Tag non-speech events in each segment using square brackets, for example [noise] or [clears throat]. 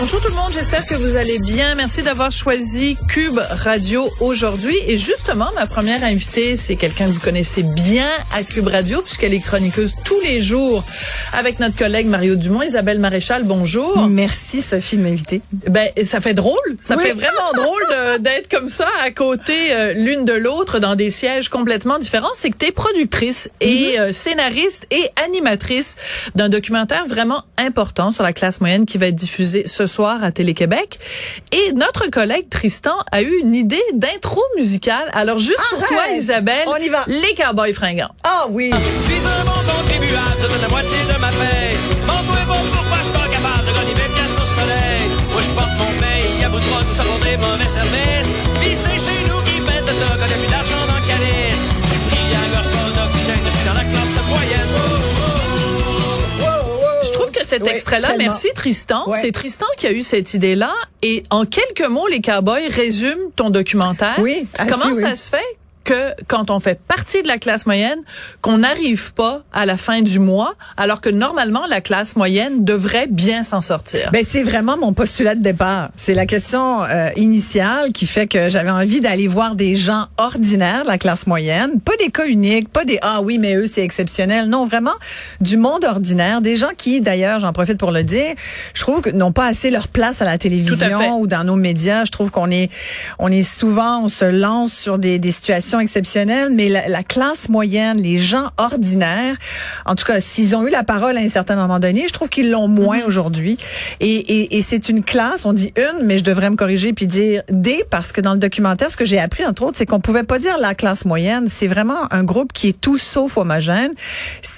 Bonjour tout le monde, j'espère que vous allez bien. Merci d'avoir choisi Cube Radio aujourd'hui. Et justement, ma première invitée, c'est quelqu'un que vous connaissez bien à Cube Radio, puisqu'elle est chroniqueuse tous les jours avec notre collègue Mario Dumont. Isabelle Maréchal, bonjour. Merci Sophie de m'inviter. Ben, ça fait drôle. Ça fait vraiment [laughs] drôle d'être comme ça à côté euh, l'une de l'autre dans des sièges complètement différents. C'est que tu es productrice et euh, scénariste et animatrice d'un documentaire vraiment important sur la classe moyenne qui va être diffusé ce soir à Télé-Québec. Et notre collègue Tristan a eu une idée d'intro musicale. Alors, juste pour toi, Isabelle, On y va. les Cowboys fringants. Ah oui. Je suis un bon contribuable, donne la moitié de ma paye. Bon, toi est bon, pourquoi je suis pas capable de gagner mes pièces au soleil? Moi, je porte mon paye à bout de bras, tout ça pour des mauvais services. Pis c'est chez nous qui pète le toc, on a plus d'argent dans le calice. J'ai pris un gosse pas d'oxygène, je suis dans la classe moyenne. Cet Oui, extrait-là, merci Tristan, c'est Tristan qui a eu cette idée-là. Et en quelques mots, les Cowboys résument ton documentaire. Oui, ah, Comment si, ça oui. se fait que quand on fait partie de la classe moyenne, qu'on n'arrive pas à la fin du mois, alors que normalement la classe moyenne devrait bien s'en sortir. Ben c'est vraiment mon postulat de départ. C'est la question euh, initiale qui fait que j'avais envie d'aller voir des gens ordinaires de la classe moyenne, pas des cas uniques, pas des ah oui mais eux c'est exceptionnel. Non, vraiment du monde ordinaire, des gens qui d'ailleurs, j'en profite pour le dire, je trouve que n'ont pas assez leur place à la télévision ou dans nos médias. Je trouve qu'on est on est souvent on se lance sur des, des situations exceptionnelles, mais la, la classe moyenne, les gens ordinaires, en tout cas s'ils ont eu la parole à un certain moment donné, je trouve qu'ils l'ont moins aujourd'hui. Et, et, et c'est une classe, on dit une, mais je devrais me corriger puis dire des parce que dans le documentaire, ce que j'ai appris entre autres, c'est qu'on pouvait pas dire la classe moyenne. C'est vraiment un groupe qui est tout sauf homogène.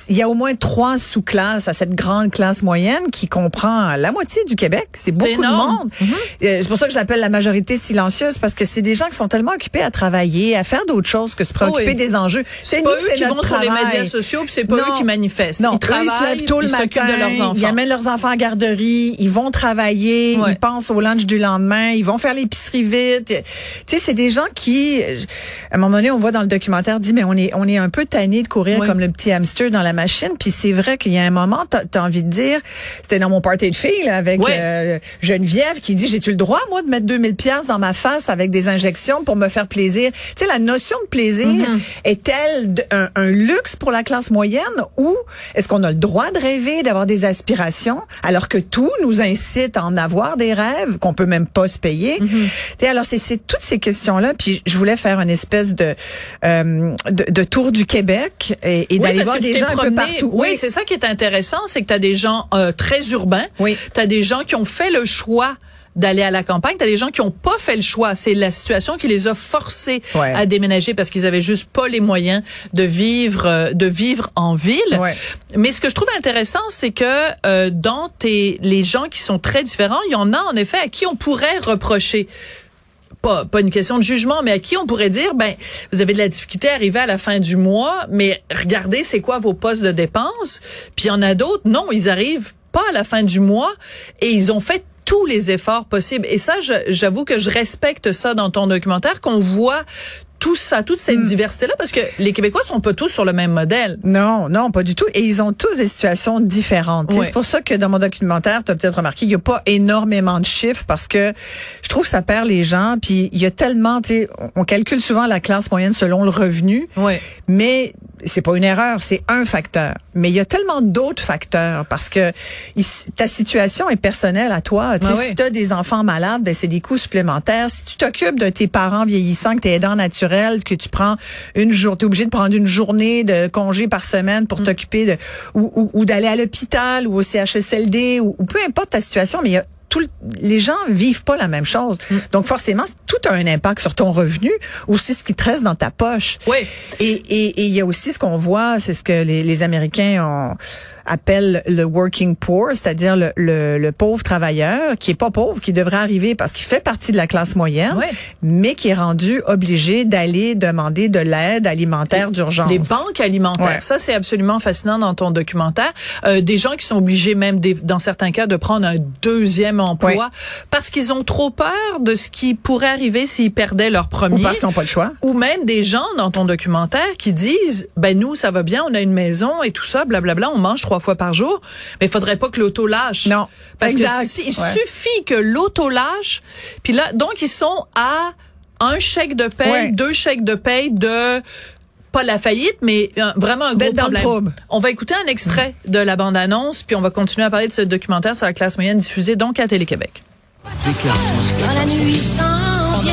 Il y a au moins trois sous-classes à cette grande classe moyenne qui comprend la moitié du Québec. C'est beaucoup de monde. Euh, C'est pour ça que je l'appelle la majorité silencieuse parce que c'est des gens qui sont tellement occupés à travailler, à faire d'autres choses que se préoccuper Oui. des enjeux. c'est nous, eux c'est qui vont notre sur les travail. médias sociaux, puis c'est pas eux Non. qui manifestent. Non, ils eux, travaillent, ils se lèvent tôt le matin, de leurs enfants. ils amènent leurs enfants en garderie, ils vont travailler, Ouais. ils pensent au lunch du lendemain, ils vont faire l'épicerie vite. Tu sais, c'est des gens qui, à un moment donné, on voit dans le documentaire, dit mais on est on est un peu tanné de courir comme le petit hamster dans la machine. Puis c'est vrai qu'il y a un moment, t'as as envie de dire, c'était dans mon party de filles là, avec euh, Geneviève qui dit j'ai-tu le droit moi de mettre 2000 pièces dans ma face avec des injections pour me faire plaisir. Tu sais, la notion de plaisir Mm-hmm. est-elle un, un luxe pour la classe moyenne ou est-ce qu'on a le droit de rêver, d'avoir des aspirations, alors que tout nous incite à en avoir des rêves qu'on peut même pas se payer? Sais, alors c'est toutes ces questions-là. Puis je voulais faire une espèce de euh, de, de tour du Québec et, et Oui, d'aller voir des gens un peu partout. Oui, c'est ça qui est intéressant, c'est que tu as des gens euh, très urbains, Oui. tu as des gens qui ont fait le choix d'aller à la campagne, tu as des gens qui ont pas fait le choix, c'est la situation qui les a forcés Ouais. à déménager parce qu'ils avaient juste pas les moyens de vivre euh, de vivre en ville. Ouais. Mais ce que je trouve intéressant, c'est que euh, dans tes les gens qui sont très différents, il y en a en effet à qui on pourrait reprocher pas, pas une question de jugement, mais à qui on pourrait dire, ben, vous avez de la difficulté à arriver à la fin du mois, mais regardez, c'est quoi vos postes de dépenses. Puis il y en a d'autres, non, ils arrivent pas à la fin du mois et ils ont fait tous les efforts possibles. Et ça, j'avoue que je respecte ça dans ton documentaire, qu'on voit tout ça, toute cette diversité-là, parce que les Québécois sont pas tous sur le même modèle. Non, non, pas du tout. Et ils ont tous des situations différentes. C'est pour ça que dans mon documentaire, tu as peut-être remarqué, il n'y a pas énormément de chiffres parce que je trouve que ça perd les gens. Puis il y a tellement, tu sais, on calcule souvent la classe moyenne selon le revenu, Ouais. mais c'est pas une erreur, c'est un facteur. Mais il y a tellement d'autres facteurs parce que il- ta situation est personnelle à toi. Tu Ah oui. Si tu as des enfants malades, ben c'est des coûts supplémentaires. Si tu t'occupes de tes parents vieillissants, que tu es aidant naturel, que tu prends une journée, t'es obligé de prendre une journée de congé par semaine Mm. pour t'occuper de ou, ou, ou d'aller à l'hôpital ou au CHSLD ou, ou peu importe ta situation, mais il y a tout le- les gens vivent pas la même chose. Mm. Donc forcément, tout a un impact sur ton revenu ou c'est ce qui te reste dans ta poche. Oui. Et et- et il y a aussi ce qu'on voit, c'est ce que les, les Américains ont appelle le working poor, c'est-à-dire le, le, le pauvre travailleur qui est pas pauvre, qui devrait arriver parce qu'il fait partie de la classe moyenne, Ouais. mais qui est rendu obligé d'aller demander de l'aide alimentaire d'urgence. Les banques alimentaires, Ouais. ça c'est absolument fascinant dans ton documentaire. Euh, des gens qui sont obligés même des- dans certains cas de prendre un deuxième emploi Ouais. parce qu'ils ont trop peur de ce qui pourrait arriver s'ils perdaient leur premier. Ou parce qu'ils n'ont pas le choix. Ou même des gens dans ton documentaire qui disent, ben nous ça va bien, on a une maison et tout ça, blablabla, on mange trois fois par jour, mais il faudrait pas que l'auto lâche. Non. parce Exact. que si- il Ouais. suffit que l'auto lâche, puis là donc ils sont à un chèque de paye, Ouais. deux chèques de paye de pas la faillite, mais euh, vraiment un gros dans problème. trouble. On va écouter un extrait de la bande-annonce, puis on va continuer à parler de ce documentaire sur la classe moyenne diffusé donc à Télé-Québec. Quand la nuit s'en vient.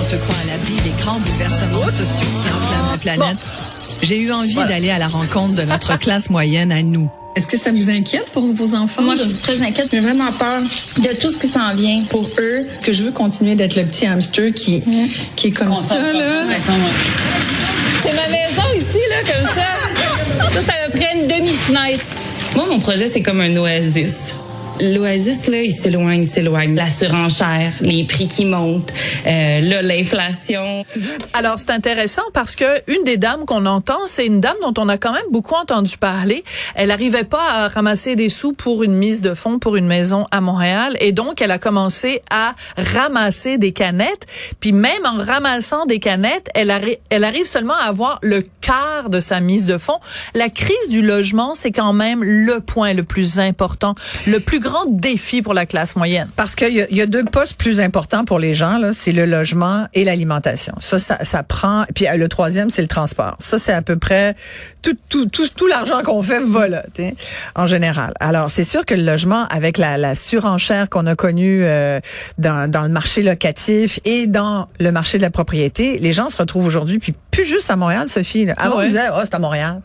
on se croit à l'abri des grands bouleversements sociaux qui enflamment la planète. J'ai eu envie d'aller à la rencontre de notre [laughs] classe moyenne à nous. Est-ce que ça vous inquiète pour vos enfants? Moi, je suis très inquiète. J'ai vraiment peur de tout ce qui s'en vient pour eux. Est-ce que je veux continuer d'être le petit hamster qui, qui est comme ça, là? C'est ma maison ici, là, comme ça. [laughs] Ça, c'est à peu près une demi-fenêtre. Moi, mon projet, c'est comme un oasis. L'oasis, là, il s'éloigne, il s'éloigne. La surenchère, les prix qui montent, euh, là, l'inflation. Alors, c'est intéressant parce que une des dames qu'on entend, c'est une dame dont on a quand même beaucoup entendu parler. Elle n'arrivait pas à ramasser des sous pour une mise de fonds pour une maison à Montréal et donc elle a commencé à ramasser des canettes. Puis même en ramassant des canettes, elle, elle arrive seulement à avoir le quart de sa mise de fonds. La crise du logement, c'est quand même le point le plus important, le plus grand défi pour la classe moyenne. Parce qu'il y, a- deux postes plus importants pour les gens, là, c'est le logement et l'alimentation. Ça, ça, ça prend. Puis euh, le troisième, c'est le transport. Ça, c'est à peu près tout, tout, tout, l'argent qu'on fait va là, t'sais, en général. Alors, c'est sûr que le logement, avec la, la surenchère qu'on a connue euh, dans, dans le marché locatif et dans le marché de la propriété, les gens se retrouvent aujourd'hui, puis plus juste à Montréal, Sophie. Là. Avant, Ah ouais. on disait, oh, c'est à Montréal.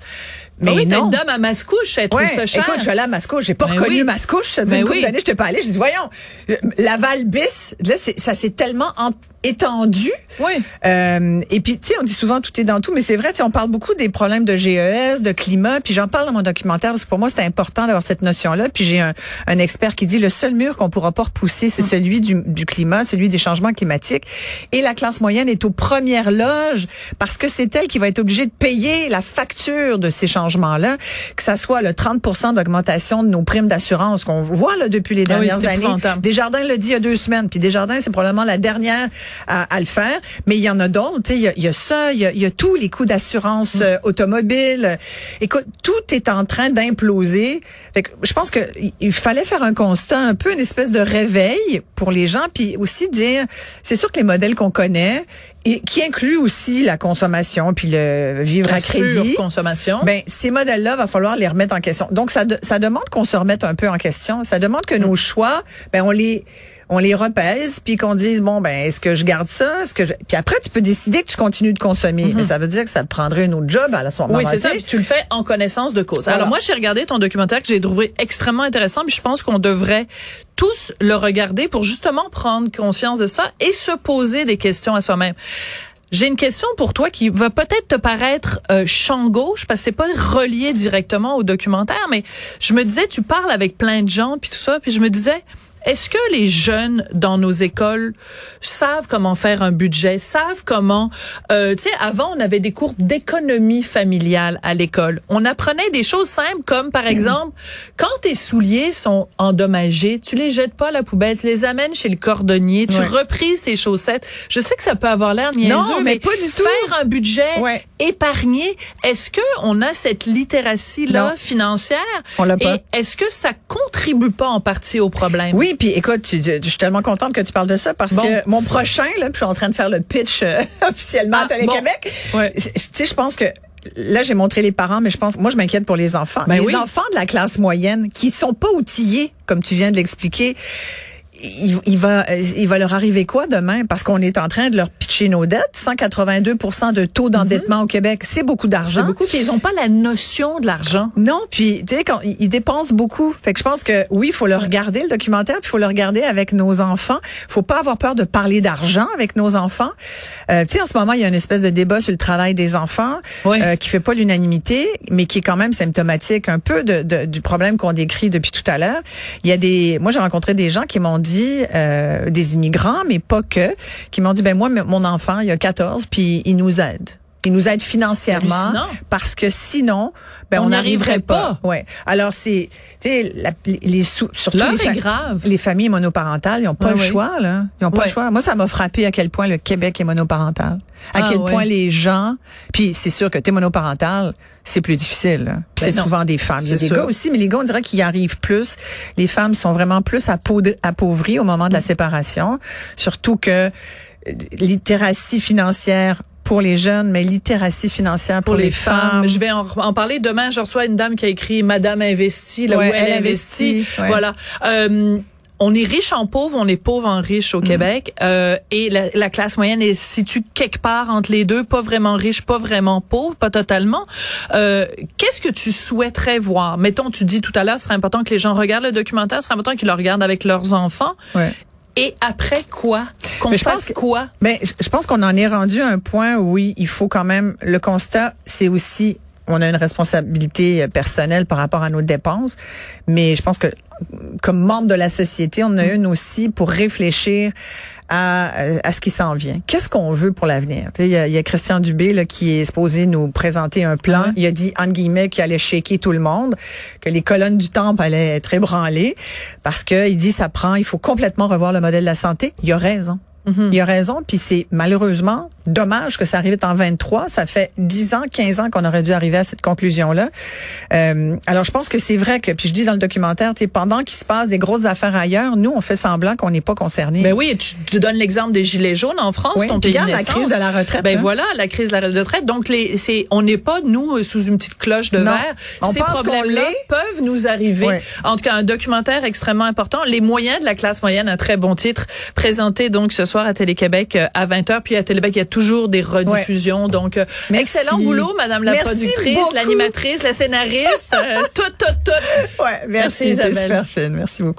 Mais Ah oui, non. une dame à Mascouche, elle trouve Ouais, ça cher. écoute, je suis allée à Mascouche, j'ai pas Ben reconnu oui. Mascouche, ça faisait Ben une couple oui. d'années, j'étais pas allée, j'ai dit voyons, euh, Laval bis, là c'est ça s'est tellement en- étendu. Oui. Euh, et puis tu sais, on dit souvent tout est dans tout, mais c'est vrai, tu sais, on parle beaucoup des problèmes de GES, de climat, puis j'en parle dans mon documentaire parce que pour moi c'est important d'avoir cette notion-là. Puis j'ai un, un expert qui dit le seul mur qu'on pourra pas repousser, c'est celui du, du climat, celui des changements climatiques. Et la classe moyenne est aux premières loges parce que c'est elle qui va être obligée de payer la facture de ces changements-là, que ça soit le 30% d'augmentation de nos primes d'assurance qu'on voit là depuis les Ah oui, dernières années. épouvantable. Desjardins l'a dit il y a deux semaines, puis Desjardins, c'est probablement la dernière à, à le faire. Mais il y en a d'autres, tu sais, il y y a ça, il y y a tous les coûts d'assurance euh, automobile. Écoute, tout est en train d'imploser. Je pense que il- fallait faire un constat, un peu une espèce de réveil pour les gens, puis aussi dire, c'est sûr que les modèles qu'on connaît, et qui incluent aussi la consommation, puis le vivre La à crédit. surconsommation. Ben, ces modèles-là, va falloir les remettre en question. Donc, ça, de- ça demande qu'on se remette un peu en question. Ça demande que nos choix, ben, on les, on les repèse, puis qu'on dise, bon, ben, est-ce que je garde ça? Est-ce que je... Puis après, tu peux décider que tu continues de consommer. Mais ça veut dire que ça te prendrait un autre job à ce moment Oui, c'est ça. Puis tu le fais en connaissance de cause. Voilà. Alors moi, j'ai regardé ton documentaire que j'ai trouvé extrêmement intéressant, puis je pense qu'on devrait tous le regarder pour justement prendre conscience de ça et se poser des questions à soi-même. J'ai une question pour toi qui va peut-être te paraître euh, champ gauche parce que c'est pas relié directement au documentaire, mais je me disais, tu parles avec plein de gens puis tout ça, puis je me disais, est-ce que les jeunes dans nos écoles savent comment faire un budget, savent comment, euh, tu sais, avant on avait des cours d'économie familiale à l'école. On apprenait des choses simples comme par exemple, [clears throat] quand tes souliers sont endommagés, tu les jettes pas à la poubelle, tu les amènes chez le cordonnier, tu Ouais. reprises tes chaussettes. Je sais que ça peut avoir l'air niaiseux, Non, mais pas du tout. faire un budget Ouais. épargné, est-ce que on a cette littératie là Non. financière On l'a pas. Est-ce que ça contribue pas en partie au problème? Oui, puis écoute, tu- tu- je suis tellement contente que tu parles de ça parce Bon. que mon prochain, là, je suis en train de faire le pitch euh, [laughs] officiellement Ah, à Télé-Québec. bon. Ouais. Tu sais, je pense que là, j'ai montré les parents, mais je pense, moi, je m'inquiète pour les enfants. Ben les oui. enfants de la classe moyenne qui sont pas outillés, comme tu viens de l'expliquer. Il, il va, il va leur arriver quoi demain? Parce qu'on est en train de leur pitcher nos dettes. 182% de taux d'endettement au Québec, c'est beaucoup d'argent. C'est beaucoup, puis ils ont pas la notion de l'argent. Non, puis tu sais, quand ils ils dépensent beaucoup. Fait que je pense que oui, il faut le regarder, le documentaire, puis il faut le regarder avec nos enfants. faut pas avoir peur de parler d'argent avec nos enfants. Euh, tu sais, en ce moment, il y a une espèce de débat sur le travail des enfants Oui. euh, qui fait pas l'unanimité, mais qui est quand même symptomatique un peu de, de- du problème qu'on décrit depuis tout à l'heure. Il y a des, moi j'ai rencontré des gens qui m'ont dit, euh, des immigrants, mais pas que, qui m'ont dit, ben moi, mon enfant, il a 14, puis il nous aide. Il nous aide financièrement parce que sinon, ben, On n'arriverait arriverait pas. pas. Ouais. Alors c'est, tu sais, la- les, sous, surtout les, fa- est grave. les familles monoparentales, ils n'ont pas Ouais, le ouais. choix là. Ils n'ont pas Ouais. le choix. Moi, ça m'a frappé à quel point le Québec est monoparental. À Ah, quel ouais. point les gens, puis c'est sûr que t'es monoparental, c'est plus difficile. Ben c'est souvent des femmes. Il y a C'est des sûr. gars aussi, mais les gars, on dirait qu'ils y arrivent plus. Les femmes sont vraiment plus appauvries au moment de Mm. la séparation. Surtout que euh, littératie financière pour les jeunes, mais littératie financière pour, pour les femmes. Je vais en, en parler demain. Je reçois une dame qui a écrit Madame investit, là Ouais, où elle, elle investit. investit, ouais. Voilà. Euh, on est riche en pauvre, on est pauvre en riche Mm. au Québec, euh, et la, la classe moyenne est située quelque part entre les deux, pas vraiment riche, pas vraiment pauvre, pas totalement. Euh, Qu'est-ce que tu souhaiterais voir? Mettons, tu dis tout à l'heure, ce serait important que les gens regardent le documentaire, ce serait important qu'ils le regardent avec leurs enfants. Ouais. Et après quoi? Qu'on Mais fasse que- quoi? Ben, je je pense qu'on en est rendu à un point où oui, il faut quand même le constat, c'est aussi on a une responsabilité euh, personnelle par rapport à nos dépenses, mais je pense que comme membre de la société, on en a une aussi pour réfléchir à, euh, à ce qui s'en vient. Qu'est-ce qu'on veut pour l'avenir? Il y, y a Christian Dubé là, qui est supposé nous présenter un plan. Il a dit, entre guillemets, qu'il allait shaker tout le monde, que les colonnes du temple allaient être ébranlées, parce que il dit, ça prend, il faut complètement revoir le modèle de la santé. Il a raison. Il a raison, puis c'est malheureusement dommage que ça arrive en 23. Ça fait 10 ans, 15 ans qu'on aurait dû arriver à cette conclusion-là. Euh, alors, je pense que c'est vrai que, puis je dis dans le documentaire, pendant qu'il se passe des grosses affaires ailleurs, nous, on fait semblant qu'on n'est pas concernés. Ben oui, tu, tu donnes l'exemple des gilets jaunes en France, Oui, ton pays de regarde la crise de la retraite, Ben hein. voilà, la crise de la retraite. Donc les, c'est, on n'est pas nous sous une petite cloche de Non. verre. On Ces pense qu'on problèmes-là peuvent nous arriver. En tout cas, un documentaire extrêmement important. Les moyens de la classe moyenne, un très bon titre, présenté donc ce soir à Télé-Québec euh, à 20h. Puis à Télé-Québec, il y a toujours des rediffusions. Donc euh, Merci. excellent boulot, Madame la Merci productrice, l'animatrice, la scénariste, euh, tout, tout, tout. Ouais, merci, Merci, Isabelle. super. Merci beaucoup.